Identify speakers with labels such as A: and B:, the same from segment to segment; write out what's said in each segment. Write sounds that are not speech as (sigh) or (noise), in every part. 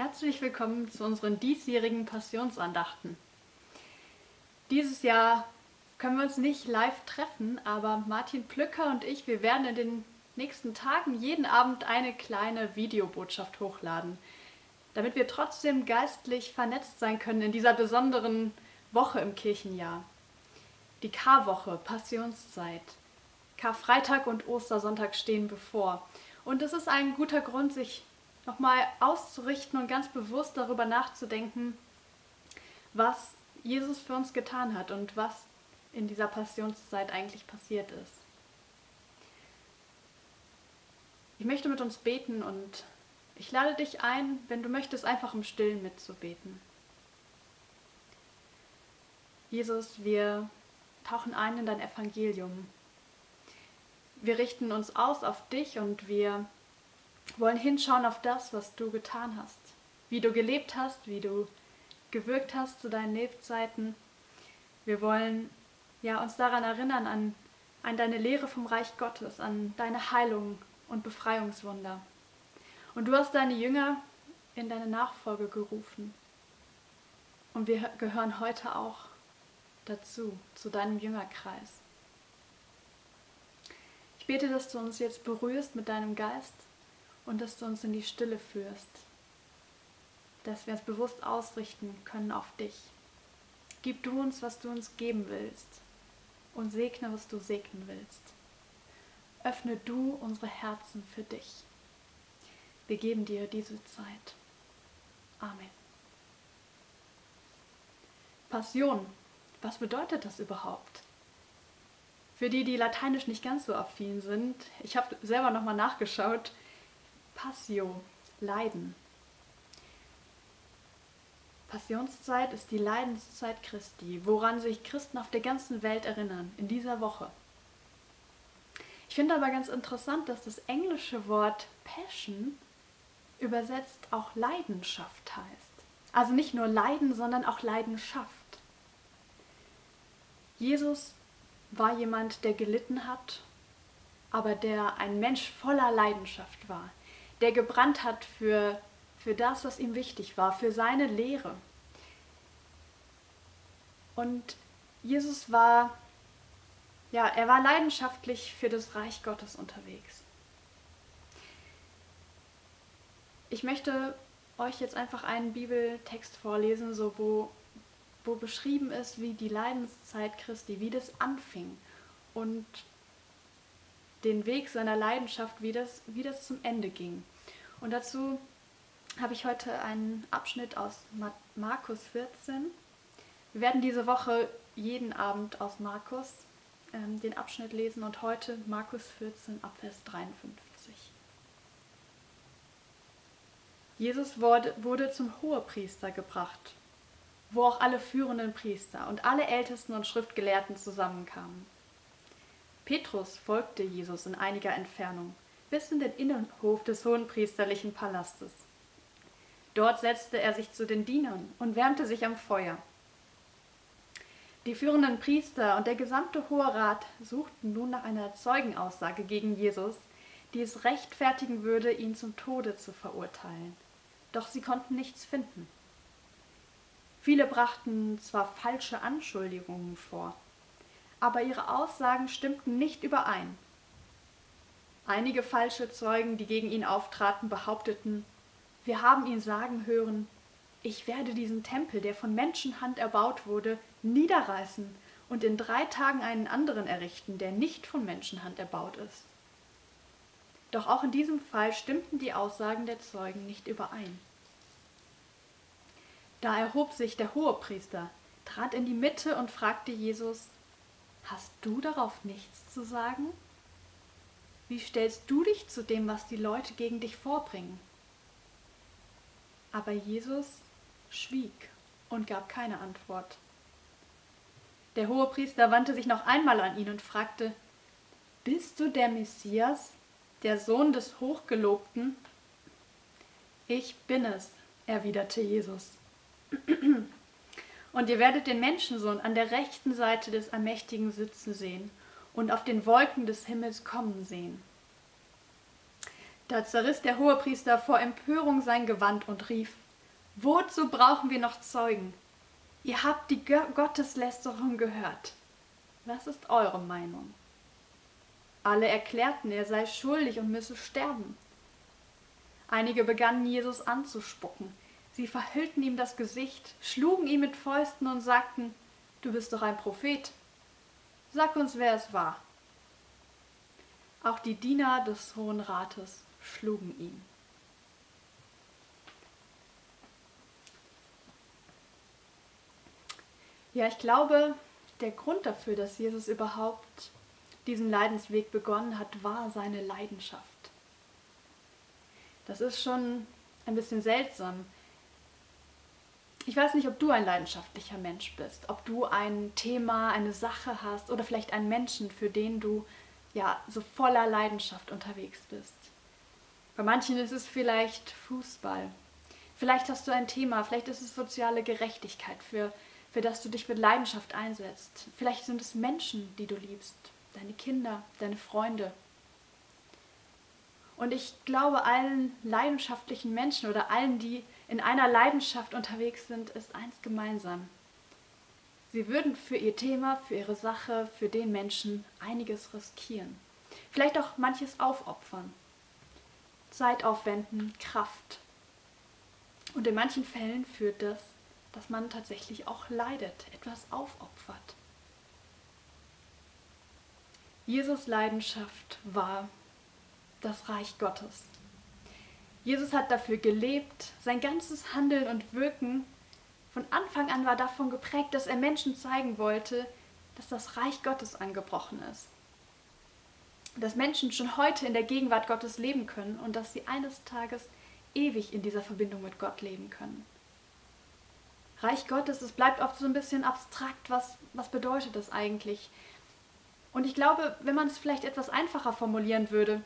A: Herzlich willkommen zu unseren diesjährigen Passionsandachten. Dieses Jahr können wir uns nicht live treffen, aber Martin Plücker und ich, wir werden in den nächsten Tagen jeden Abend eine kleine Videobotschaft hochladen, damit wir trotzdem geistlich vernetzt sein können in dieser besonderen Woche im Kirchenjahr. Die Karwoche, Passionszeit. Karfreitag und Ostersonntag stehen bevor. Und es ist ein guter Grund, sich nochmal auszurichten und ganz bewusst darüber nachzudenken, was Jesus für uns getan hat und was in dieser Passionszeit eigentlich passiert ist. Ich möchte mit uns beten und ich lade dich ein, wenn du möchtest, einfach im Stillen mitzubeten. Jesus, wir tauchen ein in dein Evangelium. Wir richten uns aus auf dich und wir wollen hinschauen auf das, was du getan hast, wie du gelebt hast, wie du gewirkt hast zu deinen Lebzeiten. Wir wollen ja, uns daran erinnern, an, an deine Lehre vom Reich Gottes, an deine Heilung und Befreiungswunder. Und du hast deine Jünger in deine Nachfolge gerufen. Und wir gehören heute auch dazu, zu deinem Jüngerkreis. Ich bete, dass du uns jetzt berührst mit deinem Geist und dass du uns in die Stille führst, dass wir uns bewusst ausrichten können auf dich. Gib du uns, was du uns geben willst und segne, was du segnen willst. Öffne du unsere Herzen für dich. Wir geben dir diese Zeit. Amen. Passion, was bedeutet das überhaupt? Für die, die lateinisch nicht ganz so affin sind, ich habe selber nochmal nachgeschaut, Passio, Leiden. Passionszeit ist die Leidenszeit Christi, woran sich Christen auf der ganzen Welt erinnern, in dieser Woche. Ich finde aber ganz interessant, dass das englische Wort Passion übersetzt auch Leidenschaft heißt. Also nicht nur Leiden, sondern auch Leidenschaft. Jesus war jemand, der gelitten hat, aber der ein Mensch voller Leidenschaft war, der gebrannt hat für, für das, was ihm wichtig war, für seine Lehre. Und Jesus war, ja, er war leidenschaftlich für das Reich Gottes unterwegs. Ich möchte euch jetzt einfach einen Bibeltext vorlesen, so wo, wo beschrieben ist, wie die Leidenszeit Christi, wie das anfing und den Weg seiner Leidenschaft, wie das, wie das zum Ende ging. Und dazu habe ich heute einen Abschnitt aus Markus 14. Wir werden diese Woche jeden Abend aus Markus ähm, den Abschnitt lesen und heute Markus 14 ab Vers 53. Jesus wurde, wurde zum Hohepriester gebracht, wo auch alle führenden Priester und alle Ältesten und Schriftgelehrten zusammenkamen. Petrus folgte Jesus in einiger Entfernung bis in den Innenhof des hohenpriesterlichen Palastes. Dort setzte er sich zu den Dienern und wärmte sich am Feuer. Die führenden Priester und der gesamte Hohe Rat suchten nun nach einer Zeugenaussage gegen Jesus, die es rechtfertigen würde, ihn zum Tode zu verurteilen. Doch sie konnten nichts finden. Viele brachten zwar falsche Anschuldigungen vor, aber ihre Aussagen stimmten nicht überein. Einige falsche Zeugen, die gegen ihn auftraten, behaupteten, wir haben ihn sagen hören, ich werde diesen Tempel, der von Menschenhand erbaut wurde, niederreißen und in drei Tagen einen anderen errichten, der nicht von Menschenhand erbaut ist. Doch auch in diesem Fall stimmten die Aussagen der Zeugen nicht überein. Da erhob sich der Hohepriester, trat in die Mitte und fragte Jesus, Hast du darauf nichts zu sagen? Wie stellst du dich zu dem, was die Leute gegen dich vorbringen? Aber Jesus schwieg und gab keine Antwort. Der Hohepriester wandte sich noch einmal an ihn und fragte, Bist du der Messias, der Sohn des Hochgelobten? Ich bin es, erwiderte Jesus. Und ihr werdet den Menschensohn an der rechten Seite des Allmächtigen sitzen sehen und auf den Wolken des Himmels kommen sehen. Da zerriss der Hohepriester vor Empörung sein Gewand und rief, Wozu brauchen wir noch Zeugen? Ihr habt die Gotteslästerung gehört. Was ist eure Meinung? Alle erklärten, er sei schuldig und müsse sterben. Einige begannen Jesus anzuspucken. Sie verhüllten ihm das Gesicht, schlugen ihn mit Fäusten und sagten, Du bist doch ein Prophet. Sag uns, wer es war. Auch die Diener des Hohen Rates schlugen ihn. Ja, ich glaube, der Grund dafür, dass Jesus überhaupt diesen Leidensweg begonnen hat, war seine Leidenschaft. Das ist schon ein bisschen seltsam. Ich weiß nicht, ob du ein leidenschaftlicher Mensch bist, ob du ein Thema, eine Sache hast oder vielleicht einen Menschen, für den du ja so voller Leidenschaft unterwegs bist. Bei manchen ist es vielleicht Fußball. Vielleicht hast du ein Thema, vielleicht ist es soziale Gerechtigkeit, für, für das du dich mit Leidenschaft einsetzt. Vielleicht sind es Menschen, die du liebst, deine Kinder, deine Freunde. Und ich glaube, allen leidenschaftlichen Menschen oder allen, die in einer Leidenschaft unterwegs sind, ist eins gemeinsam. Sie würden für ihr Thema, für ihre Sache, für den Menschen einiges riskieren. Vielleicht auch manches aufopfern. Zeit aufwenden, Kraft. Und in manchen Fällen führt das, dass man tatsächlich auch leidet, etwas aufopfert. Jesus Leidenschaft war das Reich Gottes. Jesus hat dafür gelebt, sein ganzes Handeln und Wirken von Anfang an war davon geprägt, dass er Menschen zeigen wollte, dass das Reich Gottes angebrochen ist. Dass Menschen schon heute in der Gegenwart Gottes leben können und dass sie eines Tages ewig in dieser Verbindung mit Gott leben können. Reich Gottes, es bleibt oft so ein bisschen abstrakt, was, was bedeutet das eigentlich? Und ich glaube, wenn man es vielleicht etwas einfacher formulieren würde,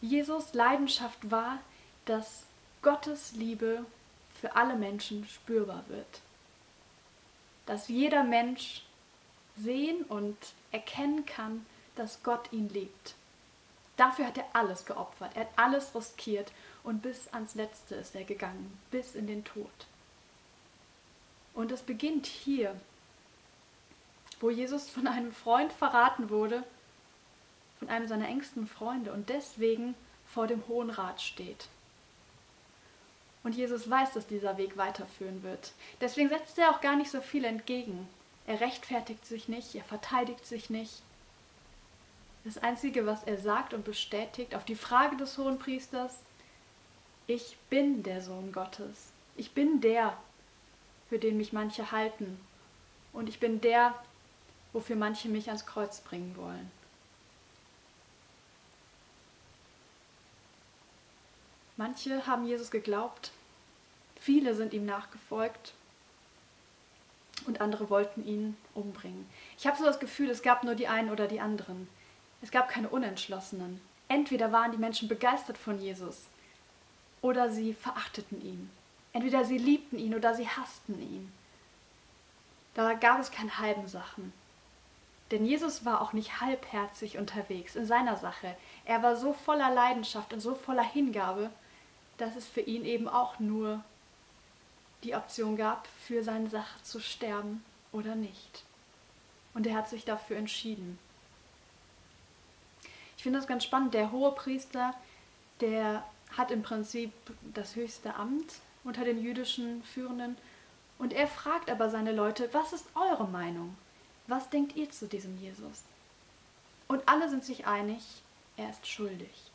A: Jesus Leidenschaft war, dass Gottes Liebe für alle Menschen spürbar wird. Dass jeder Mensch sehen und erkennen kann, dass Gott ihn liebt. Dafür hat er alles geopfert, er hat alles riskiert und bis ans Letzte ist er gegangen, bis in den Tod. Und es beginnt hier, wo Jesus von einem Freund verraten wurde, von einem seiner engsten Freunde und deswegen vor dem Hohen Rat steht. Und Jesus weiß, dass dieser Weg weiterführen wird. Deswegen setzt er auch gar nicht so viel entgegen. Er rechtfertigt sich nicht, er verteidigt sich nicht. Das Einzige, was er sagt und bestätigt auf die Frage des Hohenpriesters, ich bin der Sohn Gottes. Ich bin der, für den mich manche halten. Und ich bin der, wofür manche mich ans Kreuz bringen wollen. Manche haben Jesus geglaubt, viele sind ihm nachgefolgt und andere wollten ihn umbringen. Ich habe so das Gefühl, es gab nur die einen oder die anderen. Es gab keine Unentschlossenen. Entweder waren die Menschen begeistert von Jesus oder sie verachteten ihn. Entweder sie liebten ihn oder sie hassten ihn. Da gab es keine halben Sachen. Denn Jesus war auch nicht halbherzig unterwegs in seiner Sache. Er war so voller Leidenschaft und so voller Hingabe, dass es für ihn eben auch nur die Option gab, für seine Sache zu sterben oder nicht. Und er hat sich dafür entschieden. Ich finde das ganz spannend. Der hohe Priester, der hat im Prinzip das höchste Amt unter den jüdischen Führenden. Und er fragt aber seine Leute, was ist eure Meinung? Was denkt ihr zu diesem Jesus? Und alle sind sich einig, er ist schuldig.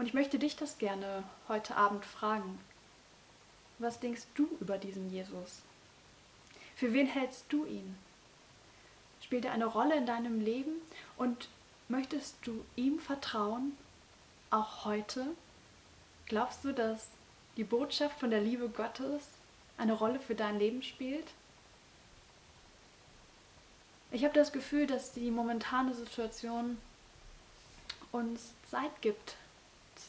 A: Und ich möchte dich das gerne heute Abend fragen. Was denkst du über diesen Jesus? Für wen hältst du ihn? Spielt er eine Rolle in deinem Leben und möchtest du ihm vertrauen, auch heute? Glaubst du, dass die Botschaft von der Liebe Gottes eine Rolle für dein Leben spielt? Ich habe das Gefühl, dass die momentane Situation uns Zeit gibt,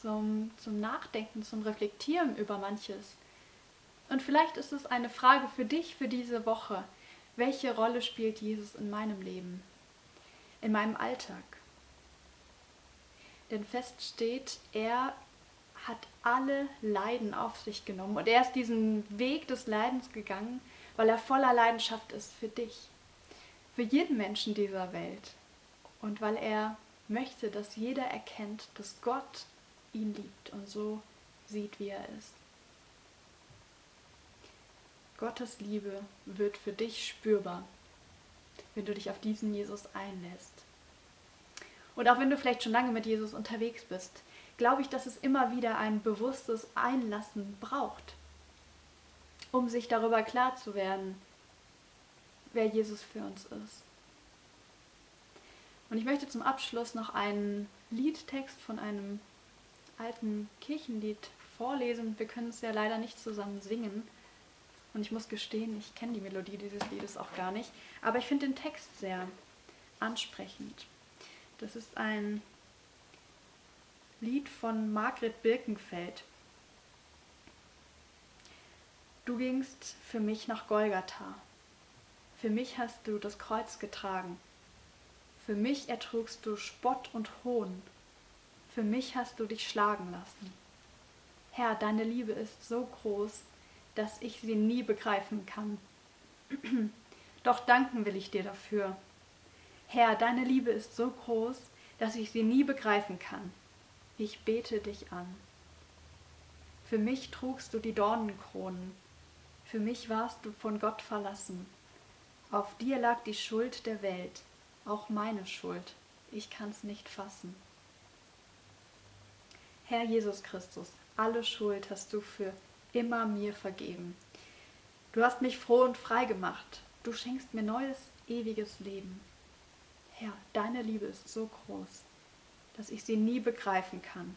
A: zum, zum Nachdenken, zum Reflektieren über manches. Und vielleicht ist es eine Frage für dich für diese Woche. Welche Rolle spielt Jesus in meinem Leben, in meinem Alltag? Denn fest steht, er hat alle Leiden auf sich genommen und er ist diesen Weg des Leidens gegangen, weil er voller Leidenschaft ist für dich, für jeden Menschen dieser Welt und weil er möchte, dass jeder erkennt, dass Gott ihn liebt und so sieht, wie er ist. Gottes Liebe wird für dich spürbar, wenn du dich auf diesen Jesus einlässt. Und auch wenn du vielleicht schon lange mit Jesus unterwegs bist, glaube ich, dass es immer wieder ein bewusstes Einlassen braucht, um sich darüber klar zu werden, wer Jesus für uns ist. Und ich möchte zum Abschluss noch einen Liedtext von einem alten Kirchenlied vorlesen. Wir können es ja leider nicht zusammen singen. Und ich muss gestehen, ich kenne die Melodie dieses Liedes auch gar nicht. Aber ich finde den Text sehr ansprechend. Das ist ein Lied von Margret Birkenfeld. Du gingst für mich nach Golgatha. Für mich hast du das Kreuz getragen. Für mich ertrugst du Spott und Hohn. Für mich hast du dich schlagen lassen. Herr, deine Liebe ist so groß, dass ich sie nie begreifen kann. (clears throat) Doch danken will ich dir dafür. Herr, deine Liebe ist so groß, dass ich sie nie begreifen kann. Ich bete dich an. Für mich trugst du die Dornenkronen. Für mich warst du von Gott verlassen. Auf dir lag die Schuld der Welt auch meine Schuld. Ich kann's nicht fassen. Herr Jesus Christus, alle Schuld hast du für immer mir vergeben. Du hast mich froh und frei gemacht. Du schenkst mir neues, ewiges Leben. Herr, deine Liebe ist so groß, dass ich sie nie begreifen kann.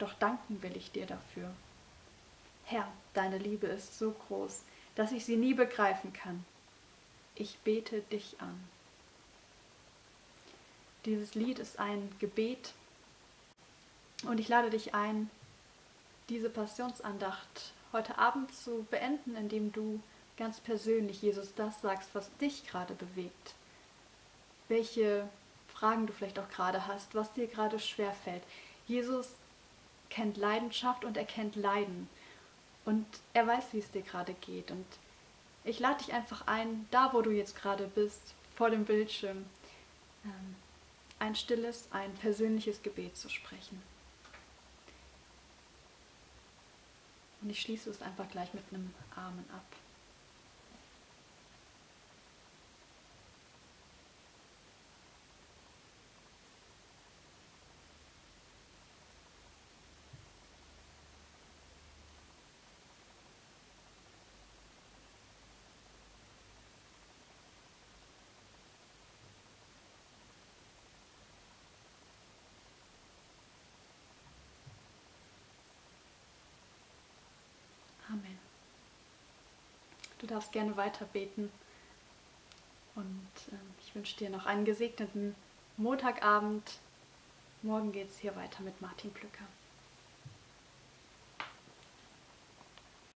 A: Doch danken will ich dir dafür. Herr, deine Liebe ist so groß, dass ich sie nie begreifen kann. Ich bete dich an. Dieses Lied ist ein Gebet und ich lade dich ein, diese Passionsandacht heute Abend zu beenden, indem du ganz persönlich Jesus das sagst, was dich gerade bewegt. Welche Fragen du vielleicht auch gerade hast, was dir gerade schwer fällt. Jesus kennt Leidenschaft und er kennt Leiden. Und er weiß, wie es dir gerade geht. Und ich lade dich einfach ein, da wo du jetzt gerade bist, vor dem Bildschirm, ähm, ein stilles, ein persönliches Gebet zu sprechen. Und ich schließe es einfach gleich mit einem Amen ab. Amen. Du darfst gerne weiter beten. Und äh, ich wünsche dir noch einen gesegneten Montagabend. Morgen geht es hier weiter mit Martin Plücker.